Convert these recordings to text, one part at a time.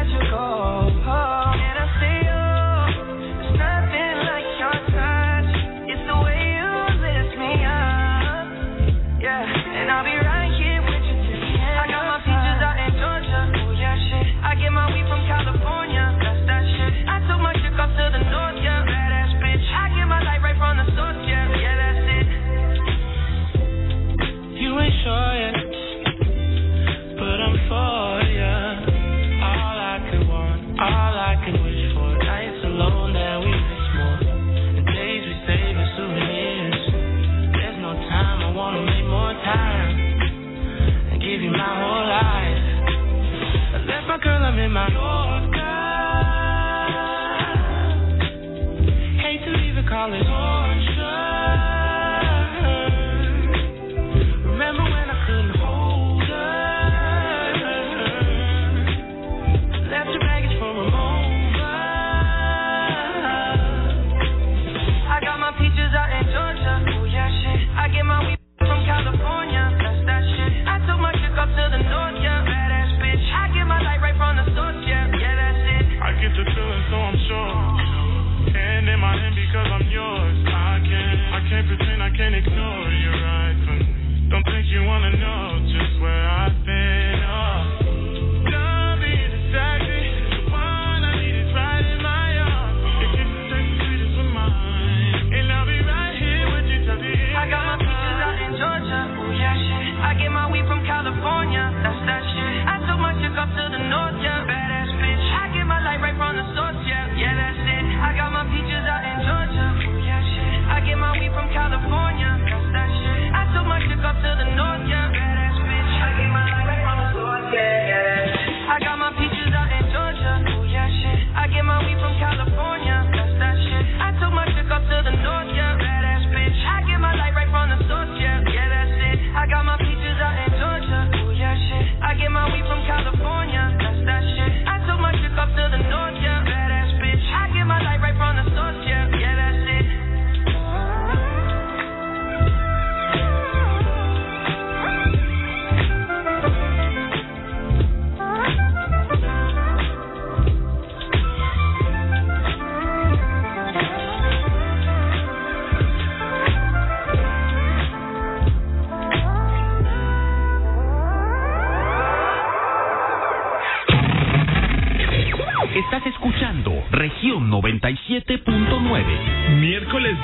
let you go.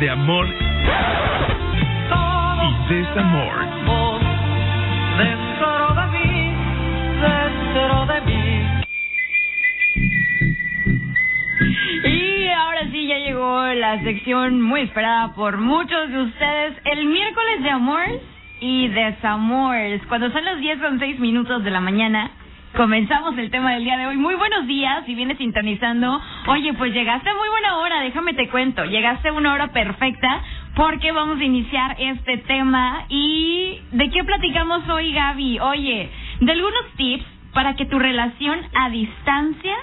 De amor y desamor. Dentro de mí, dentro de mí. Y ahora sí ya llegó la sección muy esperada por muchos de ustedes, el miércoles de amor y desamores. Cuando son las 10 con 6 minutos de la mañana, comenzamos el tema del día de hoy. Muy buenos días, si vienes sintonizando. Oye, pues llegaste a muy buena hora, déjame te cuento. Llegaste a una hora perfecta porque vamos a iniciar este tema. ¿Y de qué platicamos hoy, Gaby? Oye, de algunos tips para que tu relación a distancia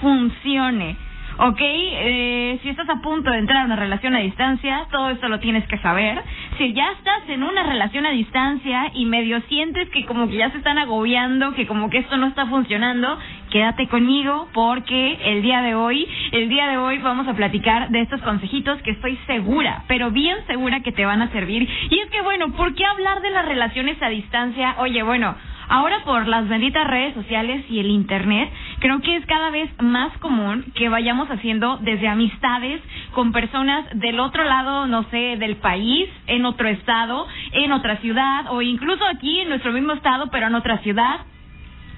funcione. ¿Ok? Eh, si estás a punto de entrar a una relación a distancia, todo esto lo tienes que saber. Si ya estás en una relación a distancia y medio sientes que como que ya se están agobiando, que como que esto no está funcionando, quédate conmigo porque el día de hoy, el día de hoy vamos a platicar de estos consejitos que estoy segura, pero bien segura que te van a servir. Y es que bueno, ¿por qué hablar de las relaciones a distancia? Oye, bueno, Ahora por las benditas redes sociales y el Internet, creo que es cada vez más común que vayamos haciendo desde amistades con personas del otro lado, no sé, del país, en otro estado, en otra ciudad o incluso aquí en nuestro mismo estado, pero en otra ciudad.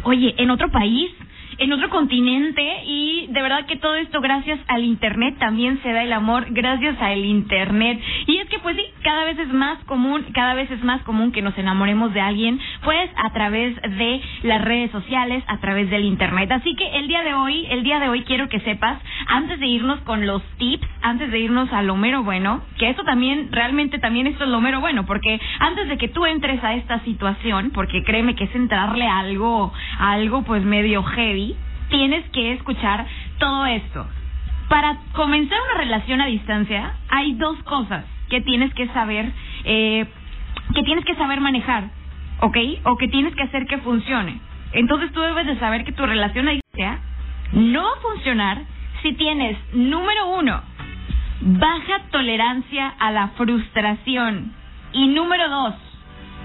Oye, en otro país en otro continente y de verdad que todo esto gracias al internet también se da el amor gracias al internet. Y es que pues sí cada vez es más común cada vez es más común que nos enamoremos de alguien pues a través de las redes sociales a través del internet. Así que el día de hoy el día de hoy quiero que sepas antes de irnos con los tips antes de irnos a lo mero bueno que eso también realmente también esto es lo mero bueno porque antes de que tú entres a esta situación porque créeme que es entrarle a algo algo pues medio heavy tienes que escuchar todo esto. Para comenzar una relación a distancia, hay dos cosas que tienes que saber, eh, que tienes que saber manejar, ¿ok? O que tienes que hacer que funcione. Entonces tú debes de saber que tu relación a distancia no va a funcionar si tienes, número uno, baja tolerancia a la frustración. Y número dos,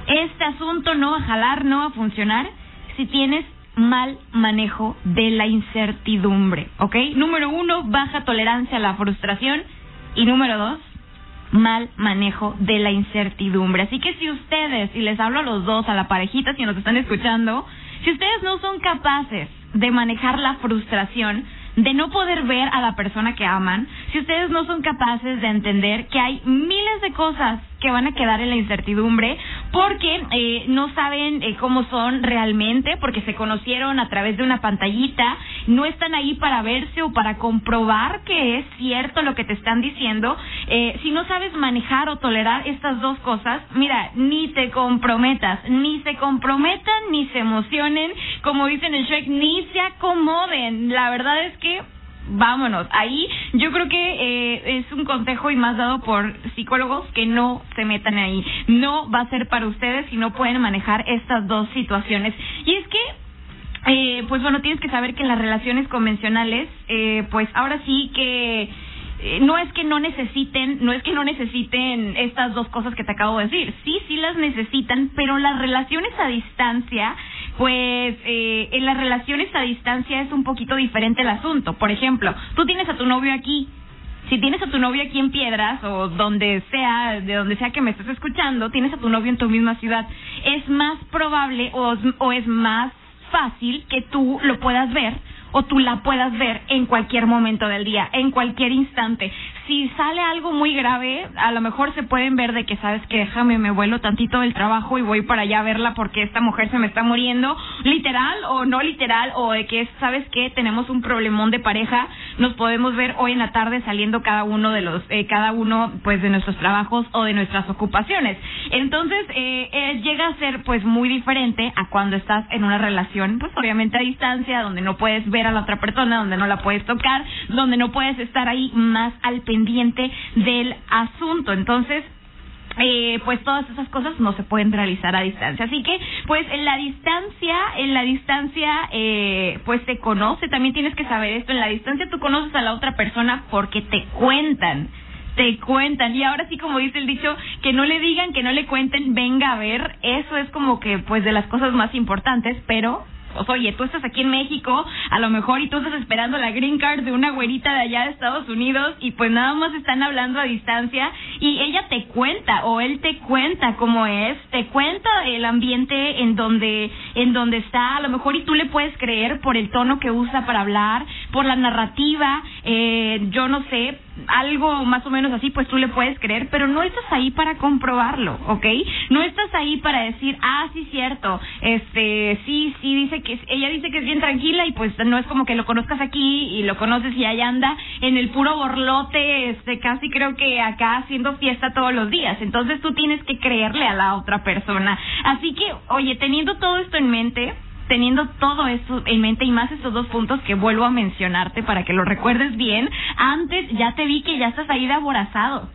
este asunto no va a jalar, no va a funcionar si tienes mal manejo de la incertidumbre, ¿ok? Número uno, baja tolerancia a la frustración. Y número dos, mal manejo de la incertidumbre. Así que si ustedes, y les hablo a los dos, a la parejita, si nos están escuchando, si ustedes no son capaces de manejar la frustración, de no poder ver a la persona que aman, si ustedes no son capaces de entender que hay miles de cosas que van a quedar en la incertidumbre porque eh, no saben eh, cómo son realmente, porque se conocieron a través de una pantallita, no están ahí para verse o para comprobar que es cierto lo que te están diciendo. Eh, si no sabes manejar o tolerar estas dos cosas, mira, ni te comprometas, ni se comprometan, ni se emocionen, como dicen en Shrek, ni se acomoden. La verdad es que vámonos. Ahí yo creo que eh, es un consejo y más dado por psicólogos que no se metan ahí. No va a ser para ustedes si no pueden manejar estas dos situaciones. Y es que eh, pues bueno, tienes que saber que las relaciones convencionales, eh, pues ahora sí que no es que no necesiten, no es que no necesiten estas dos cosas que te acabo de decir. Sí, sí las necesitan, pero las relaciones a distancia pues eh, en las relaciones a distancia es un poquito diferente el asunto. Por ejemplo, tú tienes a tu novio aquí. Si tienes a tu novio aquí en Piedras o donde sea, de donde sea que me estés escuchando, tienes a tu novio en tu misma ciudad, es más probable o, o es más fácil que tú lo puedas ver o tú la puedas ver en cualquier momento del día, en cualquier instante si sale algo muy grave, a lo mejor se pueden ver de que, sabes que déjame, me vuelo tantito del trabajo y voy para allá a verla porque esta mujer se me está muriendo, literal o no literal, o de que, sabes que tenemos un problemón de pareja, nos podemos ver hoy en la tarde saliendo cada uno de los, eh, cada uno pues de nuestros trabajos o de nuestras ocupaciones. Entonces, eh, eh, llega a ser pues muy diferente a cuando estás en una relación, pues obviamente a distancia, donde no puedes ver a la otra persona, donde no la puedes tocar, donde no puedes estar ahí más al pendiente del asunto. Entonces, eh, pues todas esas cosas no se pueden realizar a distancia. Así que, pues en la distancia, en la distancia, eh, pues te conoce, también tienes que saber esto, en la distancia tú conoces a la otra persona porque te cuentan te cuentan. Y ahora sí, como dice el dicho, que no le digan, que no le cuenten, venga a ver. Eso es como que, pues, de las cosas más importantes, pero oye, tú estás aquí en México, a lo mejor y tú estás esperando la green card de una güerita de allá de Estados Unidos y pues nada más están hablando a distancia y ella te cuenta o él te cuenta cómo es, te cuenta el ambiente en donde en donde está, a lo mejor y tú le puedes creer por el tono que usa para hablar, por la narrativa, eh, yo no sé, algo más o menos así, pues tú le puedes creer, pero no estás ahí para comprobarlo, ¿ok? No estás ahí para decir, ah, sí, cierto, este, sí, sí, dice que, ella dice que es bien tranquila y pues no es como que lo conozcas aquí y lo conoces y allá anda en el puro borlote, este, casi creo que acá haciendo fiesta todos los días, entonces tú tienes que creerle a la otra persona. Así que, oye, teniendo todo esto en mente, teniendo todo esto en mente y más estos dos puntos que vuelvo a mencionarte para que lo recuerdes bien, antes ya te vi que ya estás ahí de aborazado.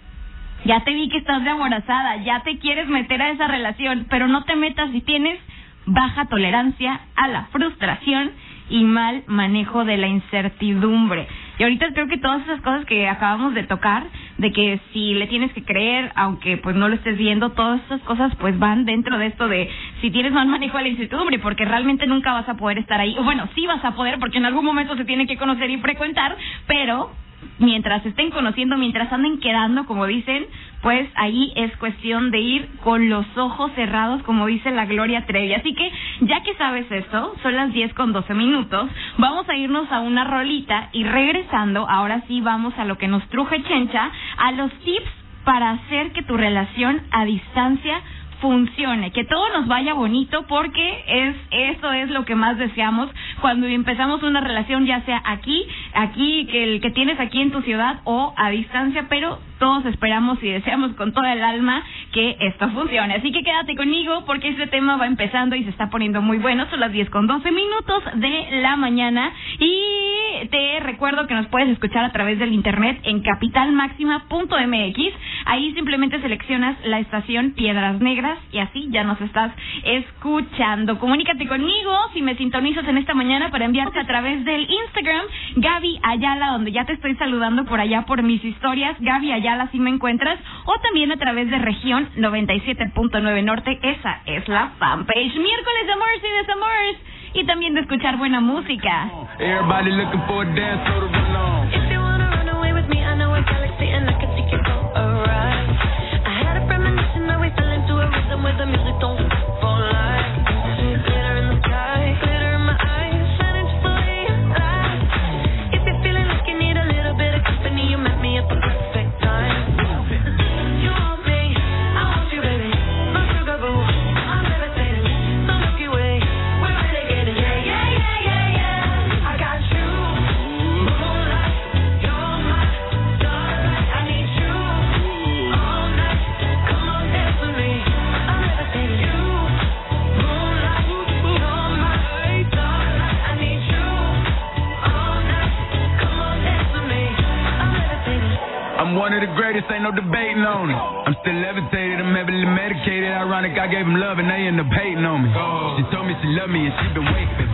Ya te vi que estás de aborazada, ya te quieres meter a esa relación, pero no te metas si tienes baja tolerancia a la frustración y mal manejo de la incertidumbre. Y ahorita creo que todas esas cosas que acabamos de tocar, de que si le tienes que creer, aunque pues no lo estés viendo, todas esas cosas pues van dentro de esto de si tienes mal manejo de la incertidumbre, porque realmente nunca vas a poder estar ahí. O bueno, sí vas a poder, porque en algún momento se tiene que conocer y frecuentar, pero mientras estén conociendo, mientras anden quedando, como dicen, pues ahí es cuestión de ir con los ojos cerrados, como dice la Gloria Trevi. Así que, ya que sabes esto, son las 10 con 12 minutos, vamos a irnos a una rolita y regresando, ahora sí vamos a lo que nos truje Chencha, a los tips para hacer que tu relación a distancia funcione, que todo nos vaya bonito porque es eso es lo que más deseamos cuando empezamos una relación ya sea aquí, aquí que el que tienes aquí en tu ciudad o a distancia, pero todos esperamos y deseamos con toda el alma que esto funcione. Así que quédate conmigo porque este tema va empezando y se está poniendo muy bueno. Son las 10 con 12 minutos de la mañana y te recuerdo que nos puedes escuchar a través del internet en capitalmáxima.mx. Ahí simplemente seleccionas la estación Piedras Negras y así ya nos estás escuchando. Comunícate conmigo si me sintonizas en esta mañana para enviarte a través del Instagram Gaby Ayala, donde ya te estoy saludando por allá por mis historias. Gaby Ayala, si me encuentras, o también a través de región 97.9 Norte. Esa es la fanpage. Miércoles de Amores y Desamores. Y también de escuchar buena música. Everybody looking for a dance I'm levitated, I'm heavily medicated. Ironic, I gave him love and they end up hating on me. Oh. She told me she loved me and she been waiting,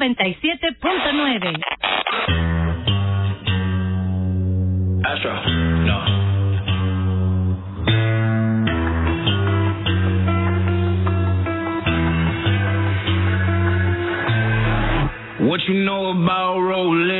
97.9. Astro, no. What you know about rolling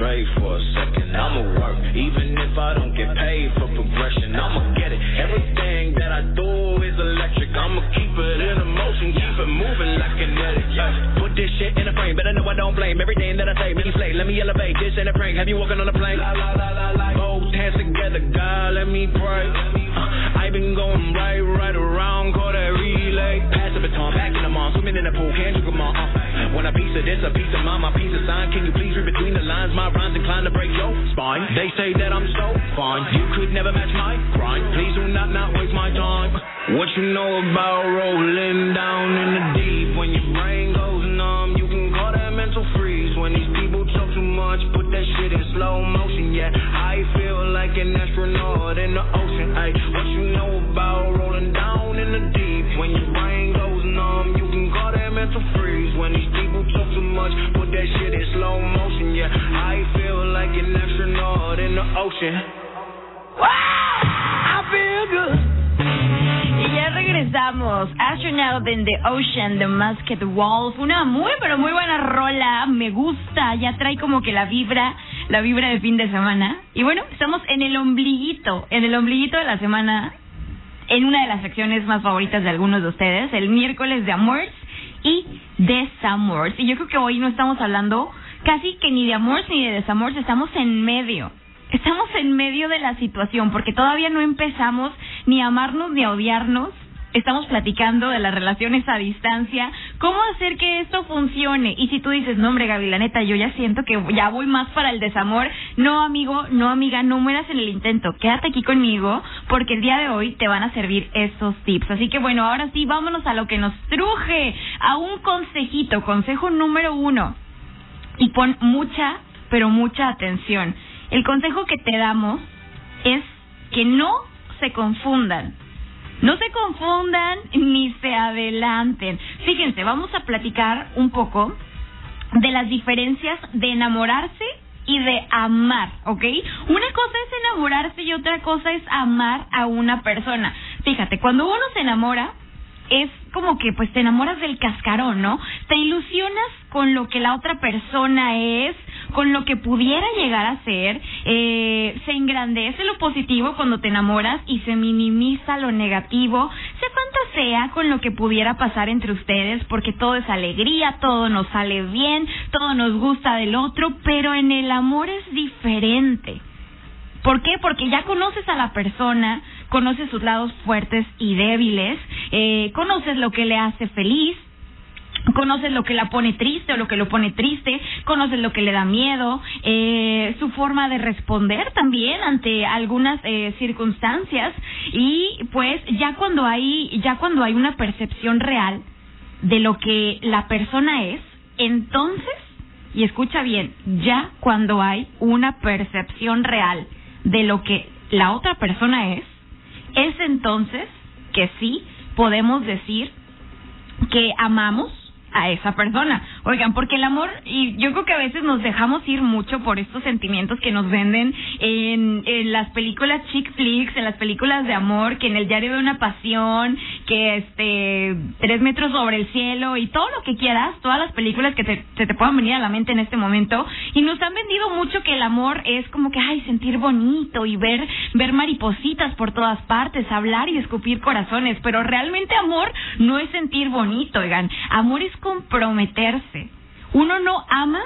straight for a second. I'ma work, even if I don't get paid for progression. I'ma get it. Everything that I do is electric. I'ma keep it in a motion, keep it moving like kinetic. Yeah. put this shit in a frame, better know I don't blame everything that I say. Really play, let me elevate. This in a prank. Have you walking on a plane? La la la la la. Oh, hands together, God, let me pray. Uh, I been going right, right around, call that relay. Pass the baton, back in the mall, swimming in the pool, can't you come on? Uh, want a piece of this, a piece of mine, my piece of sign. Can you please read between the lines? My rhymes inclined to break your spine. They say that I'm so fine, you could never match my grind. Please do not not waste my time. What you know about rolling down in the deep? When your brain goes in the ocean. Ay, what you know about rolling down in the deep? When your brain goes numb, you can call that mental freeze. When these people talk too much, put that shit in slow motion. Yeah, I feel like an astronaut in the ocean. I feel good. Regresamos. Astronaut in the Ocean de Masked Wolf. Una muy, pero muy buena rola. Me gusta. Ya trae como que la vibra, la vibra de fin de semana. Y bueno, estamos en el ombliguito, en el ombliguito de la semana, en una de las secciones más favoritas de algunos de ustedes, el miércoles de Amores y Desamores. Y yo creo que hoy no estamos hablando casi que ni de amores ni de desamores, estamos en medio. Estamos en medio de la situación porque todavía no empezamos ni a amarnos ni a odiarnos. Estamos platicando de las relaciones a distancia, cómo hacer que esto funcione. Y si tú dices, no, hombre, Gaby, la neta, yo ya siento que ya voy más para el desamor. No, amigo, no, amiga, no mueras en el intento. Quédate aquí conmigo porque el día de hoy te van a servir estos tips. Así que bueno, ahora sí, vámonos a lo que nos truje, a un consejito, consejo número uno. Y pon mucha, pero mucha atención. El consejo que te damos es que no se confundan. No se confundan ni se adelanten. Fíjense, vamos a platicar un poco de las diferencias de enamorarse y de amar, ¿ok? Una cosa es enamorarse y otra cosa es amar a una persona. Fíjate, cuando uno se enamora, es como que pues te enamoras del cascarón, ¿no? Te ilusionas con lo que la otra persona es, con lo que pudiera llegar a ser, eh, se engrandece lo positivo cuando te enamoras y se minimiza lo negativo, se fantasea con lo que pudiera pasar entre ustedes porque todo es alegría, todo nos sale bien, todo nos gusta del otro, pero en el amor es diferente. ¿Por qué? Porque ya conoces a la persona, conoces sus lados fuertes y débiles, eh, conoces lo que le hace feliz, conoces lo que la pone triste o lo que lo pone triste, conoces lo que le da miedo, eh, su forma de responder también ante algunas eh, circunstancias. Y pues ya cuando hay ya cuando hay una percepción real de lo que la persona es, entonces y escucha bien, ya cuando hay una percepción real de lo que la otra persona es, es entonces que sí podemos decir que amamos a esa persona. Oigan, porque el amor, y yo creo que a veces nos dejamos ir mucho por estos sentimientos que nos venden en, en las películas chick flicks, en las películas de amor, que en el diario de una pasión, que este, tres metros sobre el cielo y todo lo que quieras, todas las películas que te, se te puedan venir a la mente en este momento, y nos han vendido mucho que el amor es como que, ay, sentir bonito y ver, ver maripositas por todas partes, hablar y escupir corazones, pero realmente amor no es sentir bonito, oigan, amor es comprometerse. Uno no ama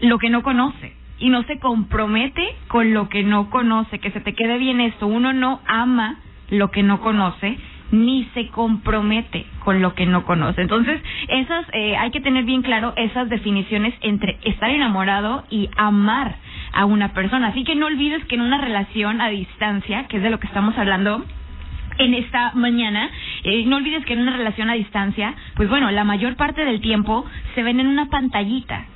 lo que no conoce y no se compromete con lo que no conoce. Que se te quede bien esto. Uno no ama lo que no conoce ni se compromete con lo que no conoce. Entonces, esas eh, hay que tener bien claro esas definiciones entre estar enamorado y amar a una persona. Así que no olvides que en una relación a distancia, que es de lo que estamos hablando, en esta mañana. Eh, no olvides que en una relación a distancia, pues bueno, la mayor parte del tiempo se ven en una pantallita.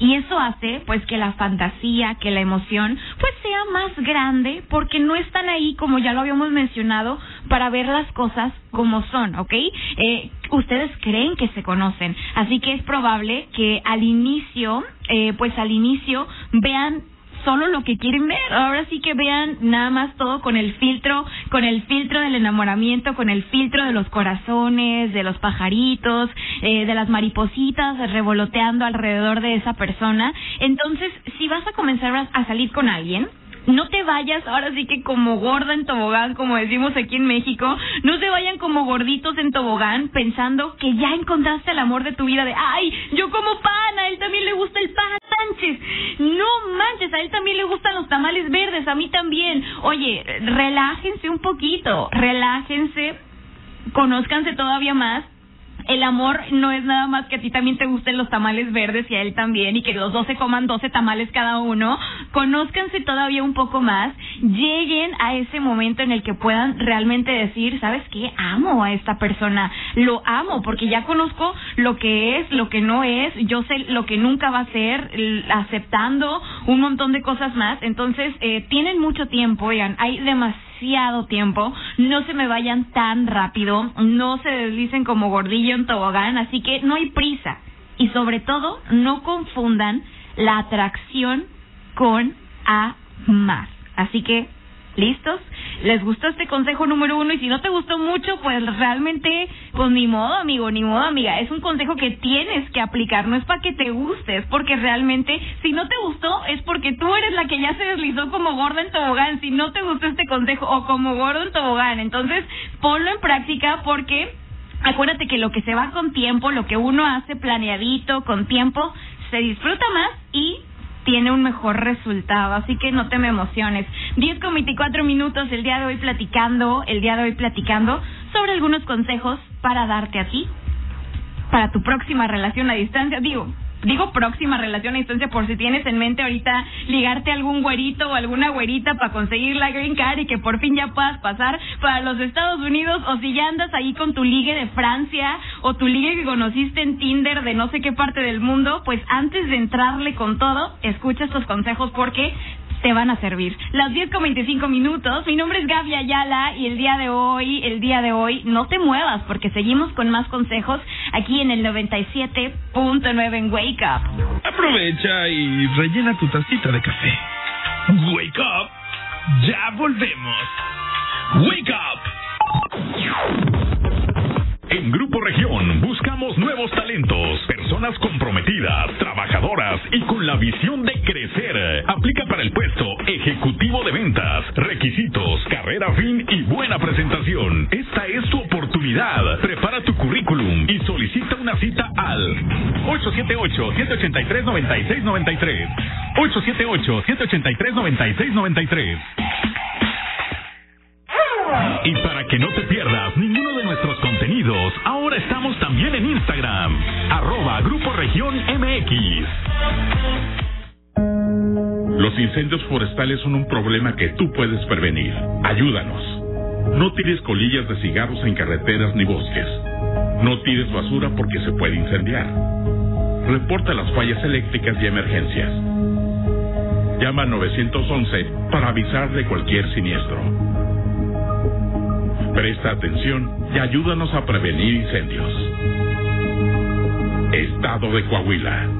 Y eso hace pues que la fantasía, que la emoción pues sea más grande porque no están ahí como ya lo habíamos mencionado para ver las cosas como son, ¿ok? Eh, ustedes creen que se conocen, así que es probable que al inicio, eh, pues al inicio vean solo lo que quieren ver. Ahora sí que vean nada más todo con el filtro, con el filtro del enamoramiento, con el filtro de los corazones, de los pajaritos, eh, de las maripositas revoloteando alrededor de esa persona. Entonces, si vas a comenzar a- salir con alguien, no te vayas ahora sí que como gorda en tobogán, como decimos aquí en México, no se vayan como gorditos en tobogán pensando que ya encontraste el amor de tu vida de, ay, yo como pan, a él también le gusta el pan, manches, no manches, a él también le gustan los tamales verdes, a mí también. Oye, relájense un poquito, relájense, conózcanse todavía más el amor no es nada más que a ti también te gusten los tamales verdes y a él también y que los dos se coman 12 tamales cada uno. Conózcanse todavía un poco más, lleguen a ese momento en el que puedan realmente decir, ¿sabes qué? Amo a esta persona, lo amo porque ya conozco lo que es, lo que no es, yo sé lo que nunca va a ser, aceptando un montón de cosas más. Entonces, eh, tienen mucho tiempo, oigan, hay demasiado tiempo, no se me vayan tan rápido, no se deslicen como tobogán, así que no hay prisa. Y sobre todo, no confundan la atracción con amar. Así que, ¿listos? ¿Les gustó este consejo número uno? Y si no te gustó mucho, pues realmente, pues ni modo, amigo, ni modo, amiga. Es un consejo que tienes que aplicar, no es para que te guste, es porque realmente, si no te gustó, es porque tú eres la que ya se deslizó como gorda en tobogán. Si no te gustó este consejo, o como gordo en tobogán, entonces ponlo en práctica porque acuérdate que lo que se va con tiempo, lo que uno hace planeadito, con tiempo, se disfruta más y tiene un mejor resultado, así que no te me emociones. 10 con 24 minutos el día de hoy platicando, el día de hoy platicando sobre algunos consejos para darte a ti, para tu próxima relación a distancia. Digo, digo próxima relación a distancia por si tienes en mente ahorita ligarte a algún güerito o alguna güerita para conseguir la green card y que por fin ya puedas pasar para los Estados Unidos o si ya andas ahí con tu ligue de Francia o tu ligue que conociste en Tinder de no sé qué parte del mundo, pues antes de entrarle con todo, escucha estos consejos porque te van a servir. Las 10 con 25 minutos. Mi nombre es Gaby Ayala y el día de hoy, el día de hoy, no te muevas porque seguimos con más consejos aquí en el 97.9 en Wake Up. Aprovecha y rellena tu tacita de café. Wake up. Ya volvemos. Wake up. En Grupo Región buscamos nuevos talentos, personas comprometidas, trabajadoras y con la visión de crecer. Aplica para el puesto ejecutivo de ventas, requisitos, carrera fin y buena presentación. Esta es tu oportunidad. Prepara tu currículum y solicita una cita al 878-783-9693. 878-783-9693. Y para que no te pierdas ninguno de nuestros contenidos, ahora estamos también en Instagram, arroba Grupo Región MX. Los incendios forestales son un problema que tú puedes prevenir. Ayúdanos. No tires colillas de cigarros en carreteras ni bosques. No tires basura porque se puede incendiar. Reporta las fallas eléctricas y emergencias. Llama al 911 para avisar de cualquier siniestro. Presta atención y ayúdanos a prevenir incendios. Estado de Coahuila.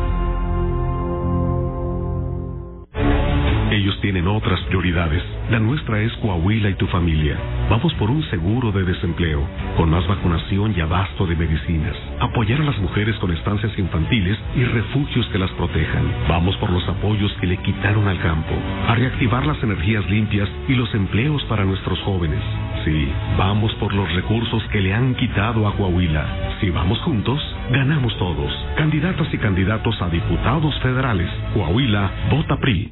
Ellos tienen otras prioridades. La nuestra es Coahuila y tu familia. Vamos por un seguro de desempleo, con más vacunación y abasto de medicinas. Apoyar a las mujeres con estancias infantiles y refugios que las protejan. Vamos por los apoyos que le quitaron al campo. A reactivar las energías limpias y los empleos para nuestros jóvenes. Sí, vamos por los recursos que le han quitado a Coahuila. Si vamos juntos, ganamos todos. Candidatas y candidatos a diputados federales. Coahuila, vota PRI.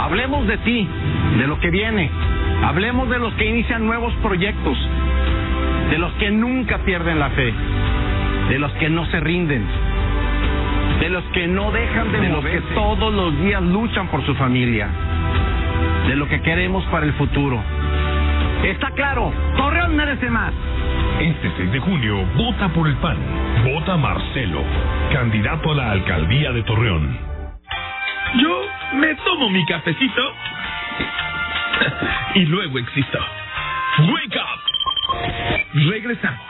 Hablemos de ti, de lo que viene. Hablemos de los que inician nuevos proyectos, de los que nunca pierden la fe, de los que no se rinden, de los que no dejan de, de los que todos los días luchan por su familia, de lo que queremos para el futuro. Está claro, Torreón merece más. Este 6 de junio, vota por el PAN. Vota Marcelo, candidato a la alcaldía de Torreón. Yo me tomo mi cafecito y luego existo. Wake up. Regresamos.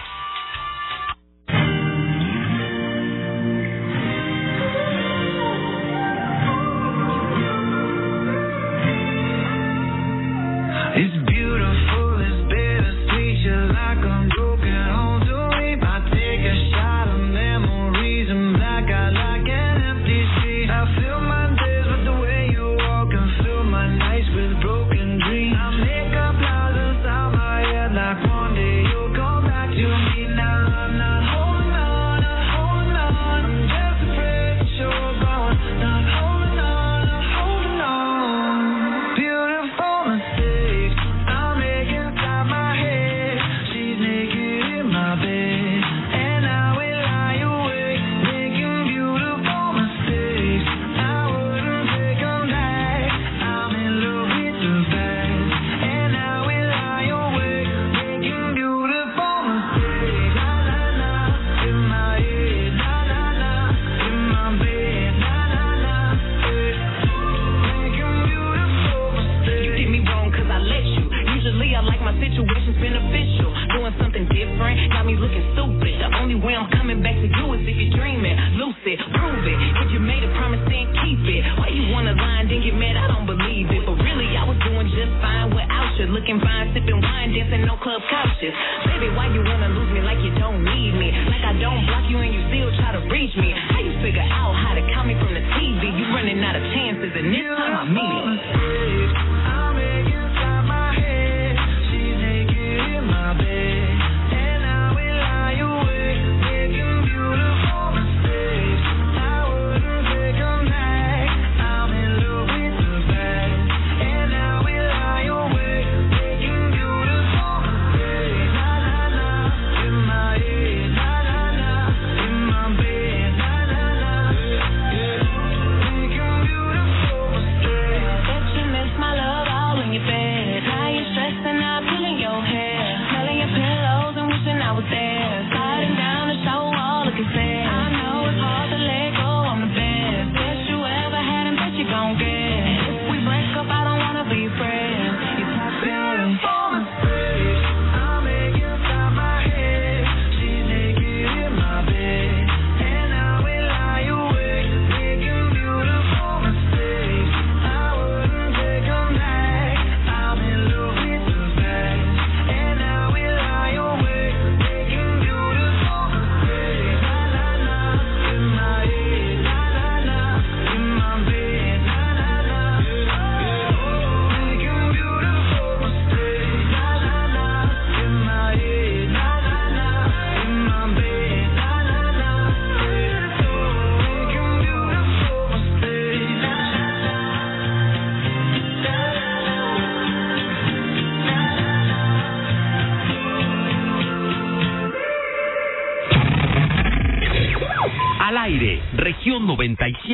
35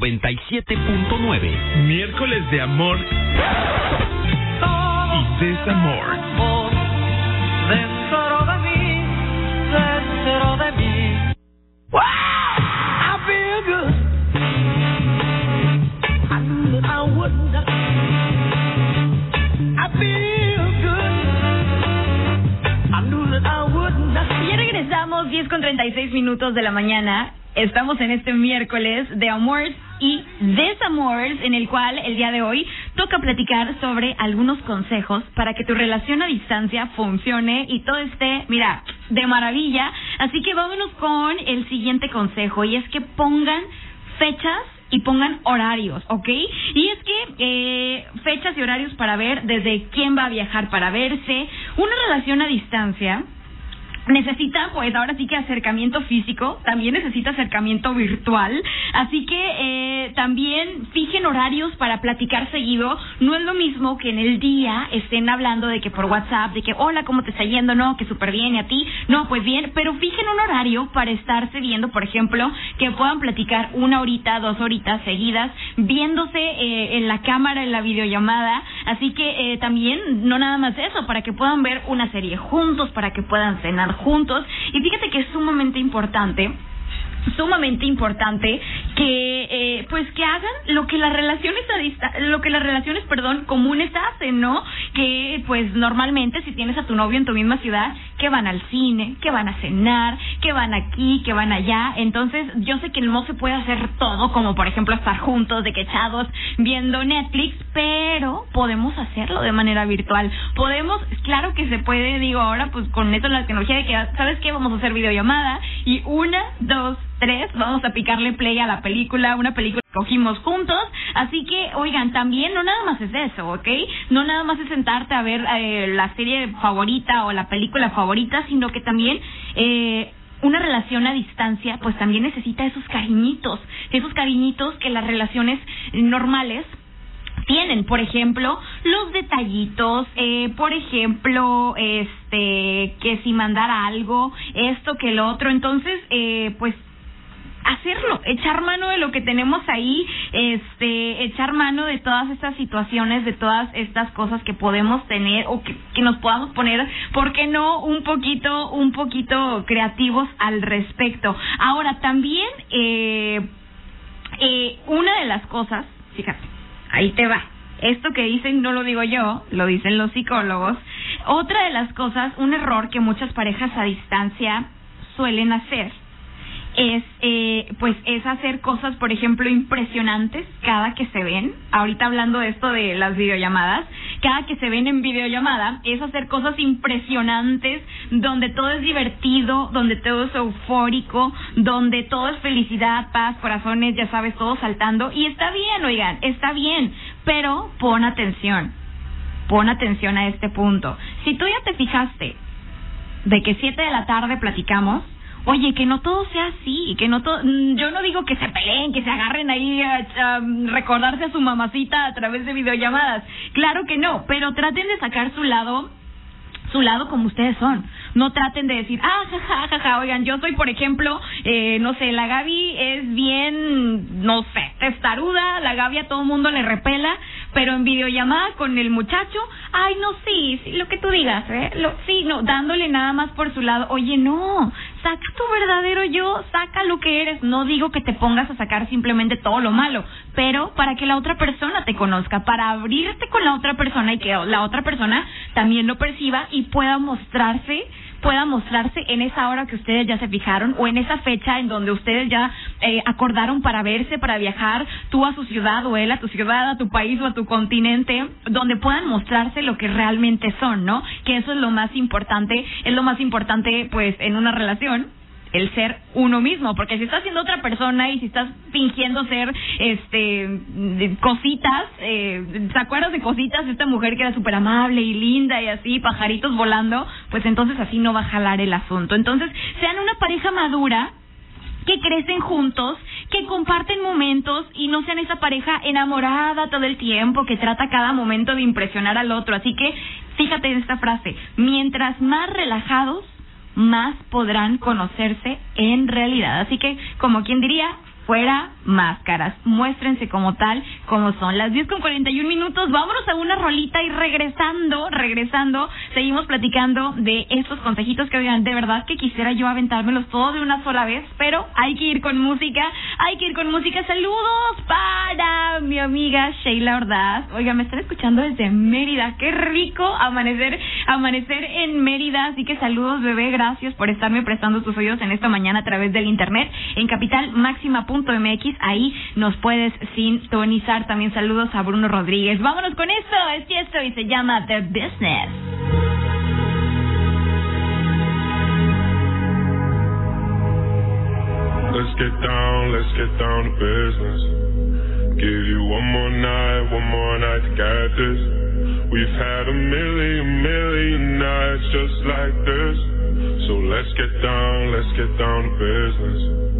97.9. Miércoles de amor y desamor. Dentro de mí, dentro de mí. I feel good. I knew that I would not. I feel good. I knew that I would not. Y ya regresamos, 10 con 36 minutos de la mañana. Estamos en este miércoles de Amores y Desamores, en el cual el día de hoy toca platicar sobre algunos consejos para que tu relación a distancia funcione y todo esté, mira, de maravilla. Así que vámonos con el siguiente consejo y es que pongan fechas y pongan horarios, ¿ok? Y es que eh, fechas y horarios para ver desde quién va a viajar para verse. Una relación a distancia necesita pues ahora sí que acercamiento físico, también necesita acercamiento virtual, así que eh, también fijen horarios para platicar seguido, no es lo mismo que en el día estén hablando de que por WhatsApp, de que hola, ¿cómo te está yendo? No, que súper bien, y a ti, no, pues bien, pero fijen un horario para estarse viendo, por ejemplo, que puedan platicar una horita, dos horitas seguidas, viéndose eh, en la cámara, en la videollamada, así que eh, también, no nada más eso, para que puedan ver una serie juntos, para que puedan cenar juntos. Y fíjate que es sumamente importante sumamente importante que eh, pues que hagan lo que las relaciones a lo que las relaciones perdón comunes hacen no que pues normalmente si tienes a tu novio en tu misma ciudad que van al cine que van a cenar que van aquí que van allá. Entonces yo sé que no se puede hacer todo como por ejemplo estar juntos de que echados viendo Netflix pero podemos hacerlo de manera virtual. Podemos claro que se puede digo ahora pues con esto la tecnología de que sabes qué vamos a hacer videollamada y una dos tres, vamos a picarle play a la película, una película que cogimos juntos, así que, oigan, también no nada más es eso, ¿ok? No nada más es sentarte a ver eh, la serie favorita o la película favorita, sino que también... Eh, una relación a distancia, pues también necesita esos cariñitos, esos cariñitos que las relaciones normales tienen, por ejemplo, los detallitos, eh, por ejemplo, este, que si mandar algo, esto que lo otro, entonces, eh, pues hacerlo, echar mano de lo que tenemos ahí, este, echar mano de todas estas situaciones, de todas estas cosas que podemos tener o que, nos podamos poner, ¿por qué no? Un poquito, un poquito creativos al respecto. Ahora, también, eh, eh, una de las cosas, fíjate, ahí te va. Esto que dicen no lo digo yo, lo dicen los psicólogos. Otra de las cosas, un error que muchas parejas a distancia suelen hacer es eh, pues es hacer cosas por ejemplo impresionantes cada que se ven. Ahorita hablando de esto de las videollamadas cada que se ven en videollamada es hacer cosas impresionantes donde todo es divertido donde todo es eufórico donde todo es felicidad paz corazones ya sabes todo saltando. Y está bien oigan está bien pero pon atención pon atención a este punto. Si tú ya te fijaste de que siete de la tarde platicamos Oye, que no todo sea así, que no todo, yo no digo que se peleen, que se agarren ahí a, a, recordarse a su mamacita a través de videollamadas. Claro que no, pero traten de sacar su lado su lado como ustedes son. No traten de decir, ah, jajaja, ja, ja, oigan, yo soy, por ejemplo, eh, no sé, la Gaby es bien, no sé, testaruda, la Gaby a todo mundo le repela, pero en videollamada con el muchacho, ay, no, sí, sí lo que tú digas, ¿eh? Lo, sí, no, dándole nada más por su lado, oye, no, saca tu verdadero yo, saca lo que eres, no digo que te pongas a sacar simplemente todo lo malo, pero para que la otra persona te conozca, para abrirte con la otra persona y que la otra persona también lo perciba y pueda mostrarse pueda mostrarse en esa hora que ustedes ya se fijaron o en esa fecha en donde ustedes ya eh, acordaron para verse, para viajar, tú a su ciudad o él a tu ciudad, a tu país o a tu continente, donde puedan mostrarse lo que realmente son, ¿no? Que eso es lo más importante, es lo más importante pues en una relación el ser uno mismo, porque si estás siendo otra persona y si estás fingiendo ser este cositas, eh, ¿te acuerdas de cositas? Esta mujer que era súper amable y linda y así, pajaritos volando, pues entonces así no va a jalar el asunto. Entonces, sean una pareja madura que crecen juntos, que comparten momentos y no sean esa pareja enamorada todo el tiempo que trata cada momento de impresionar al otro. Así que fíjate en esta frase, mientras más relajados, más podrán conocerse en realidad. Así que, como quien diría, fuera máscaras. Muéstrense como tal, como son. Las 10 con 41 minutos, vámonos a una rolita y regresando, regresando, seguimos platicando de estos consejitos que, oigan, de verdad que quisiera yo aventármelos todos de una sola vez, pero hay que ir con música, hay que ir con música. Saludos para mi amiga Sheila Ordaz. Oiga, me están escuchando desde Mérida. Qué rico amanecer, amanecer en Mérida. Así que saludos, bebé. Gracias por estarme prestando tus oídos en esta mañana a través del internet en Ahí nos puedes sintonizar. También saludos a Bruno Rodríguez. Vámonos con esto. Es esto y se llama The Business. Let's get down, let's get down to business. Give you one more night, one more night to get this. We've had a million, million nights just like this. So let's get down, let's get down to business.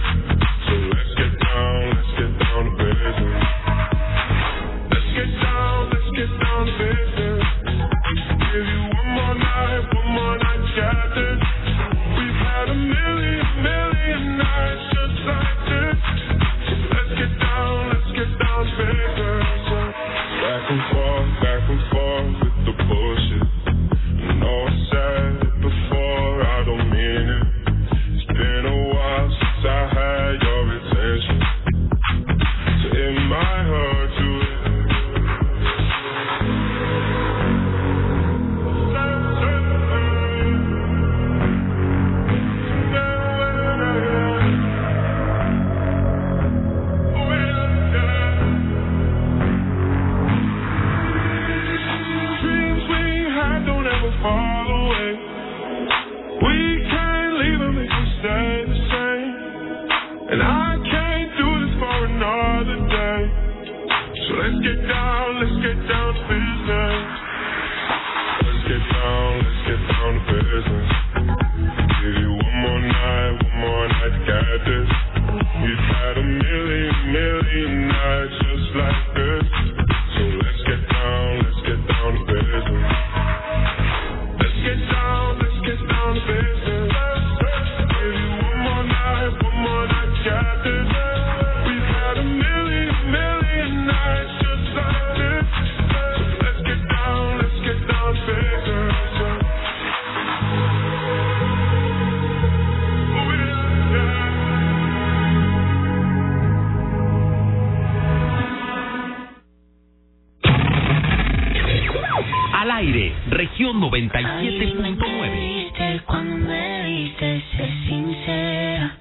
Aire, región 97.9. viste cuando me viste, sé sincera.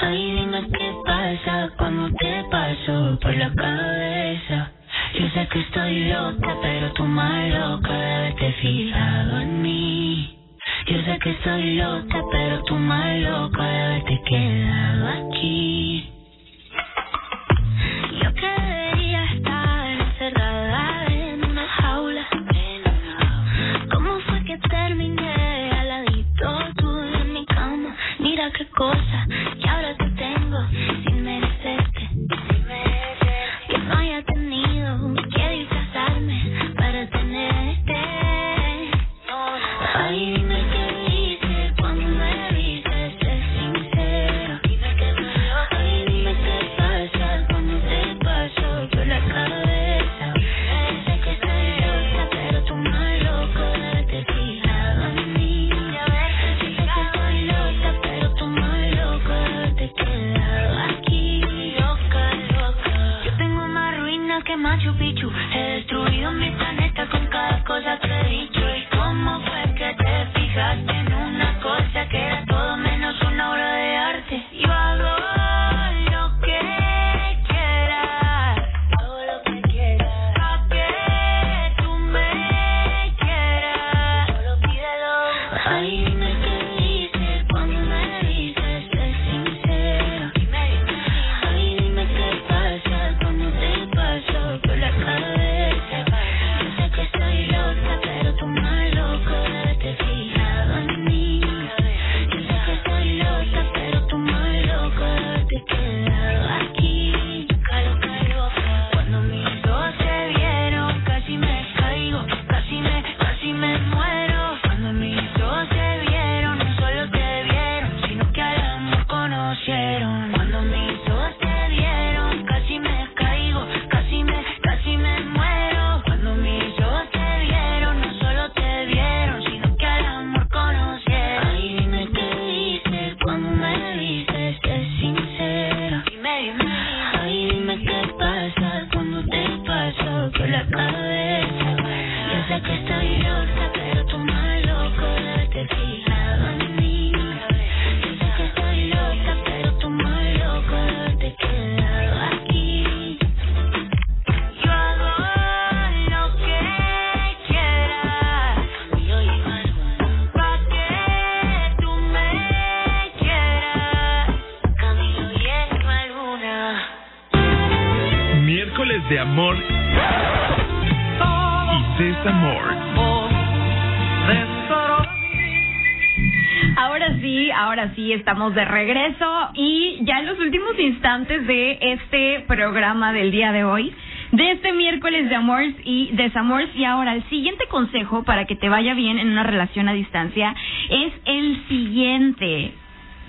Ay, dime qué pasa cuando te paso por la cabeza. Yo sé que estoy loca, pero tú más loca de haberte fijado en mí. Yo sé que estoy loca, pero tú más loca de haberte quedado aquí. Mira estamos de regreso y ya en los últimos instantes de este programa del día de hoy, de este miércoles de amores y desamores. Y ahora el siguiente consejo para que te vaya bien en una relación a distancia es el siguiente.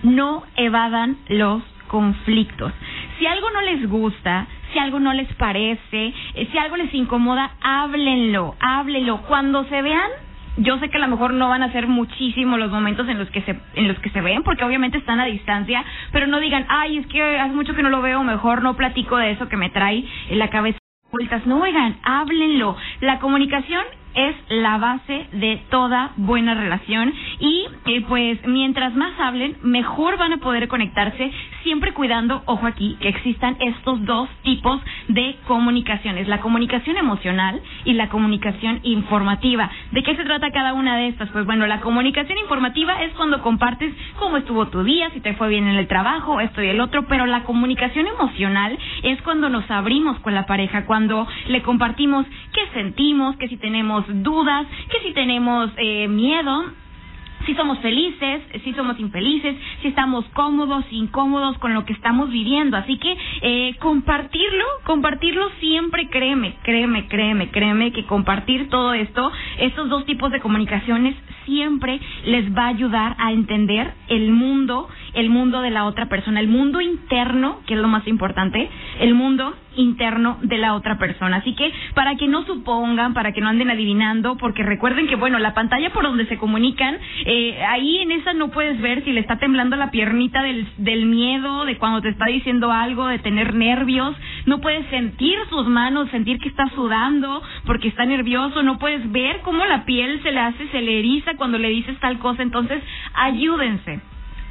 No evadan los conflictos. Si algo no les gusta, si algo no les parece, eh, si algo les incomoda, háblenlo, háblenlo. Cuando se vean yo sé que a lo mejor no van a ser muchísimos los momentos en los que se en los que se ven porque obviamente están a distancia pero no digan ay es que hace mucho que no lo veo mejor no platico de eso que me trae en la cabeza vueltas no oigan háblenlo. La comunicación es la base de toda buena relación y eh, pues mientras más hablen mejor van a poder conectarse siempre cuidando ojo aquí que existan estos dos tipos de comunicaciones la comunicación emocional y la comunicación informativa. De qué se trata cada una de estas pues bueno la comunicación informativa es cuando compartes cómo estuvo tu día si te fue bien en el trabajo esto y el otro pero la comunicación emocional es cuando nos abrimos con la pareja cuando le compartimos qué sentimos que si tenemos dudas, que si tenemos eh, miedo, si somos felices, si somos infelices, si estamos cómodos, incómodos con lo que estamos viviendo. Así que eh, compartirlo, compartirlo siempre, créeme, créeme, créeme, créeme que compartir todo esto, estos dos tipos de comunicaciones siempre les va a ayudar a entender el mundo, el mundo de la otra persona, el mundo interno, que es lo más importante, el mundo interno de la otra persona. Así que para que no supongan, para que no anden adivinando, porque recuerden que, bueno, la pantalla por donde se comunican, eh, ahí en esa no puedes ver si le está temblando la piernita del, del miedo, de cuando te está diciendo algo, de tener nervios, no puedes sentir sus manos, sentir que está sudando porque está nervioso, no puedes ver cómo la piel se le hace, se le eriza cuando le dices tal cosa, entonces ayúdense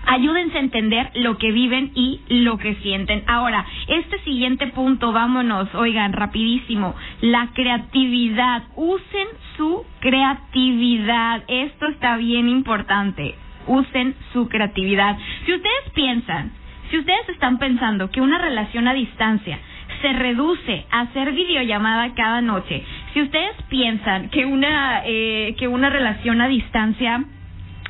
ayúdense a entender lo que viven y lo que sienten. Ahora, este siguiente punto, vámonos, oigan, rapidísimo, la creatividad, usen su creatividad, esto está bien importante, usen su creatividad. Si ustedes piensan, si ustedes están pensando que una relación a distancia se reduce a hacer videollamada cada noche, si ustedes piensan que una eh, que una relación a distancia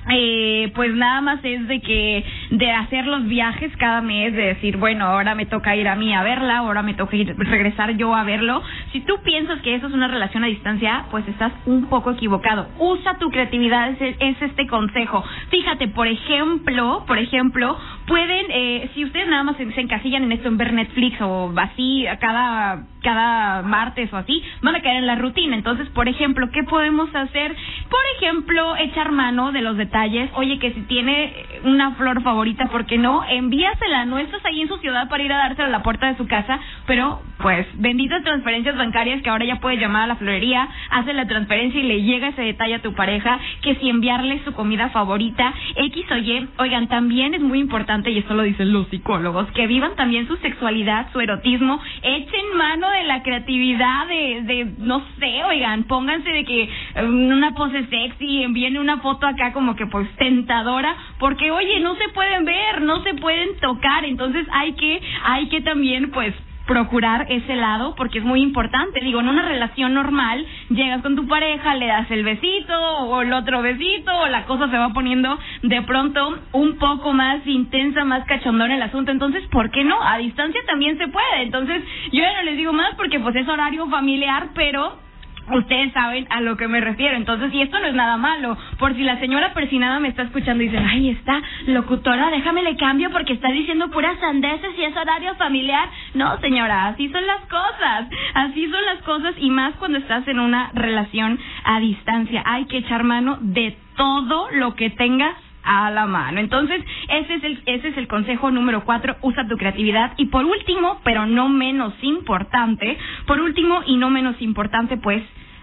eh, pues nada más es de que de hacer los viajes cada mes, de decir, bueno, ahora me toca ir a mí a verla, ahora me toca ir, regresar yo a verlo. Si tú piensas que eso es una relación a distancia, pues estás un poco equivocado. Usa tu creatividad, es, es este consejo. Fíjate, por ejemplo, por ejemplo, pueden, eh, si ustedes nada más se, encasillan en esto, en ver Netflix o así, cada cada martes o así, van a caer en la rutina. Entonces, por ejemplo, ¿qué podemos hacer? Por ejemplo, echar mano de los detalles. Oye, que si tiene una flor favorita, ¿por qué no? Envíasela. No estás ahí en su ciudad para ir a dársela a la puerta de su casa, pero pues benditas transferencias bancarias que ahora ya puedes llamar a la florería, hace la transferencia y le llega ese detalle a tu pareja, que si enviarle su comida favorita, X o Y. Oigan, también es muy importante, y esto lo dicen los psicólogos, que vivan también su sexualidad, su erotismo, echen mano de la creatividad, de, de no sé, oigan, pónganse de que una pose sexy, envíen una foto acá como que pues tentadora, porque oye, no se pueden ver, no se pueden tocar, entonces hay que, hay que también pues procurar ese lado porque es muy importante. Digo, en una relación normal, llegas con tu pareja, le das el besito o el otro besito, o la cosa se va poniendo de pronto un poco más intensa, más cachondón el asunto. Entonces, ¿por qué no? A distancia también se puede. Entonces, yo ya no les digo más porque pues es horario familiar, pero ustedes saben a lo que me refiero. Entonces, y esto no es nada malo. Por si la señora persinada me está escuchando y dice, ay, está locutora, déjame le cambio porque está diciendo puras sandeces y es horario familiar. No, señora, así son las cosas. Así son las cosas y más cuando estás en una relación a distancia. Hay que echar mano de todo lo que tengas a la mano. Entonces, ese es el, ese es el consejo número cuatro, usa tu creatividad. Y por último, pero no menos importante, por último y no menos importante, pues,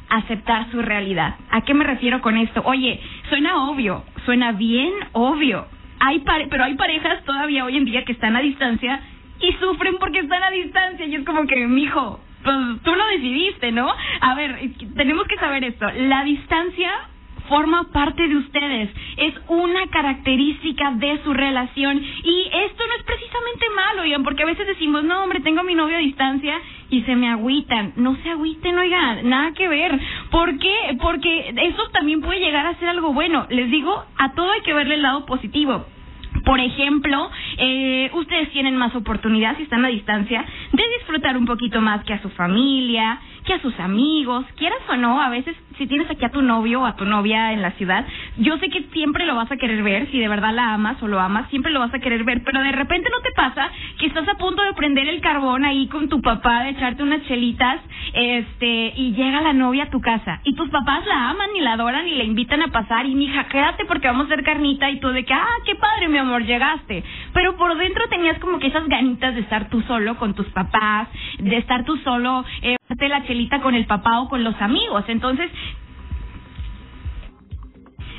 aceptar su realidad. ¿A qué me refiero con esto? Oye, suena obvio, suena bien obvio. Hay pare pero hay parejas todavía hoy en día que están a distancia y sufren porque están a distancia y es como que, mijo, pues tú lo decidiste, ¿no? A ver, tenemos que saber esto. La distancia forma parte de ustedes, es una característica de su relación y esto no es precisamente malo, oigan, porque a veces decimos, no, hombre, tengo a mi novio a distancia y se me agüitan. No se agüiten, oigan, nada que ver. ¿Por qué? Porque eso también puede llegar a ser algo bueno. Les digo, a todo hay que verle el lado positivo. Por ejemplo, eh, ustedes tienen más oportunidad si están a distancia de disfrutar un poquito más que a su familia, que a sus amigos, quieras o no, a veces si tienes aquí a tu novio o a tu novia en la ciudad, yo sé que siempre lo vas a querer ver, si de verdad la amas o lo amas, siempre lo vas a querer ver, pero de repente no te pasa que estás a punto de prender el carbón ahí con tu papá, de echarte unas chelitas, este, y llega la novia a tu casa, y tus papás la aman y la adoran y la invitan a pasar, y mija, quédate porque vamos a hacer carnita, y tú de que, ah, qué padre, mi amor, llegaste. Pero por dentro tenías como que esas ganitas de estar tú solo con tus papás, de estar tú solo, eh, la chelita con el papá o con los amigos. Entonces,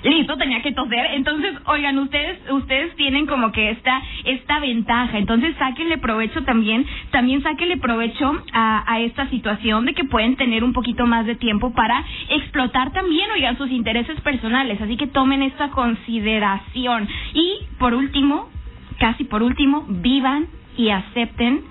listo, tenía que toser. Entonces, oigan, ustedes ustedes tienen como que esta esta ventaja. Entonces, sáquenle provecho también, también sáquenle provecho a, a esta situación de que pueden tener un poquito más de tiempo para explotar también, oigan, sus intereses personales. Así que tomen esta consideración. Y, por último, casi por último, vivan y acepten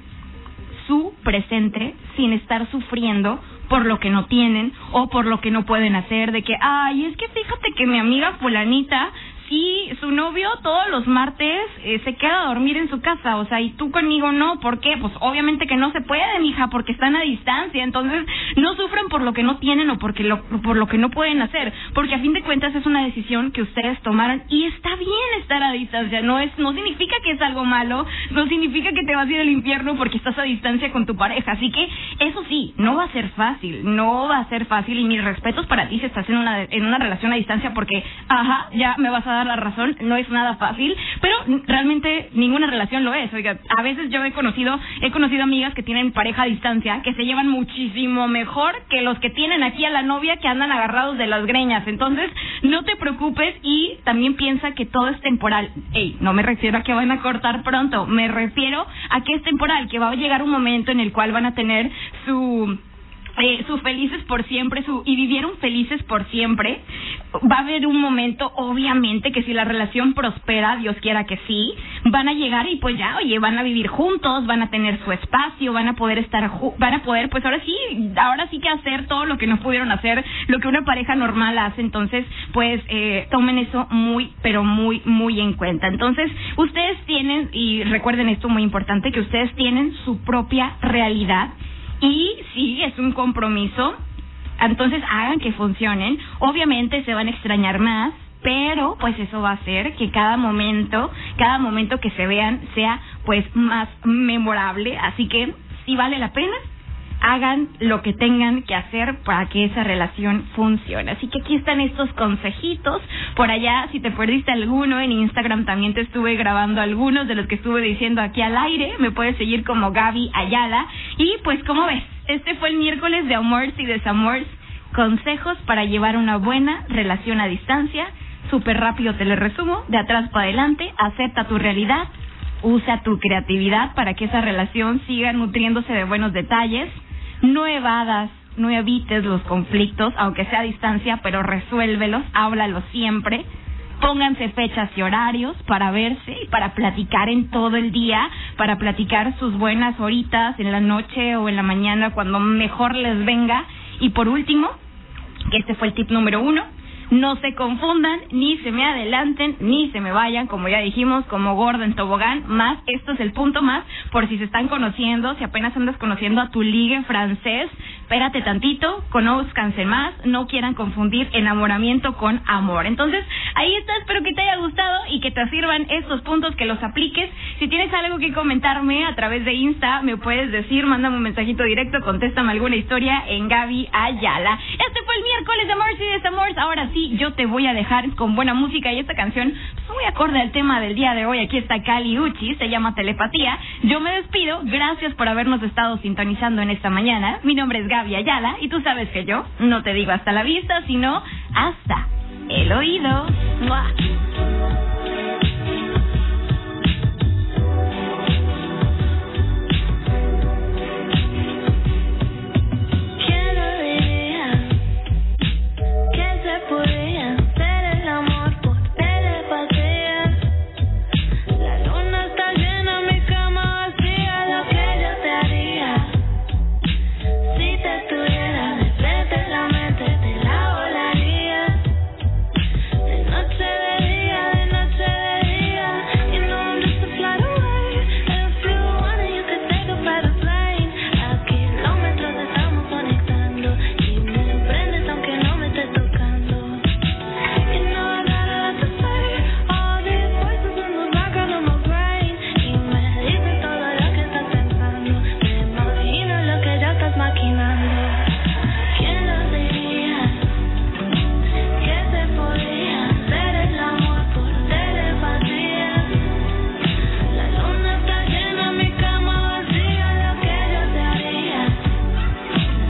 su presente sin estar sufriendo por lo que no tienen o por lo que no pueden hacer, de que, ay, es que fíjate que mi amiga fulanita, sí, su novio todos los martes eh, se queda a dormir en su casa, o sea, y tú conmigo no, ¿por qué? Pues obviamente que no se puede, mija, porque están a distancia, entonces no sufren por lo que no tienen o porque lo, por lo que no pueden hacer, porque a fin de cuentas es una decisión que ustedes tomaron y está bien estar a distancia, no es no significa que es algo malo, no significa que te vas a ir al infierno porque estás a distancia con tu pareja, así que eso sí, no va a ser fácil, no va a ser fácil. Y mis respetos para ti si estás en una en una relación a distancia porque ajá, ya me vas a dar la razón, no es nada fácil, pero realmente ninguna relación lo es. Oiga, a veces yo he conocido, he conocido amigas que tienen pareja a distancia, que se llevan muchísimo mejor que los que tienen aquí a la novia que andan agarrados de las greñas. Entonces, no te preocupes y también piensa que todo es temporal. Ey, no me refiero a que van a cortar pronto, me refiero a que es temporal, que va a llegar un momento en el cual van a tener su eh, su felices por siempre su y vivieron felices por siempre va a haber un momento obviamente que si la relación prospera Dios quiera que sí van a llegar y pues ya oye van a vivir juntos van a tener su espacio van a poder estar van a poder pues ahora sí ahora sí que hacer todo lo que no pudieron hacer lo que una pareja normal hace. Entonces pues eh, tomen eso muy pero muy muy en cuenta. Entonces ustedes tienen y recuerden esto muy importante que ustedes tienen su propia realidad y sí, es un compromiso. Entonces hagan que funcionen. Obviamente se van a extrañar más, pero pues eso va a hacer que cada momento, cada momento que se vean sea pues más memorable. Así que si vale la pena, hagan lo que tengan que hacer para que esa relación funcione. Así que aquí están estos consejitos. Por allá, si te perdiste alguno, en Instagram también te estuve grabando algunos de los que estuve diciendo aquí al aire. Me puedes seguir como Gaby Ayala. Y pues, como ves, este fue el miércoles de Amores y Desamores. Consejos para llevar una buena relación a distancia. Súper rápido te lo resumo, de atrás para adelante, acepta tu realidad, usa tu creatividad para que esa relación siga nutriéndose de buenos detalles, no evadas, no evites los conflictos, aunque sea a distancia, pero resuélvelos, háblalos siempre. Pónganse fechas y horarios para verse y para platicar en todo el día, para platicar sus buenas horitas en la noche o en la mañana cuando mejor les venga. Y por último, que este fue el tip número uno, no se confundan, ni se me adelanten, ni se me vayan, como ya dijimos, como gorda en tobogán, más, esto es el punto más, por si se están conociendo, si apenas andas conociendo a tu ligue francés, espérate tantito, conózcanse más, no quieran confundir enamoramiento con amor. Entonces, ahí está, espero que te haya gustado y que te sirvan estos puntos, que los apliques. Si tienes algo que comentarme a través de Insta, me puedes decir, mándame un mensajito directo, contéstame alguna historia en Gaby Ayala. Este fue el miércoles de Amores y Desamores, ahora sí, yo te voy a dejar con buena música y esta canción, pues, muy acorde al tema del día de hoy, aquí está Cali Uchi, se llama Telepatía. Yo me despido, gracias por habernos estado sintonizando en esta mañana. Mi nombre es Gaby Ayala y tú sabes que yo no te digo hasta la vista, sino hasta el oído. Mwah.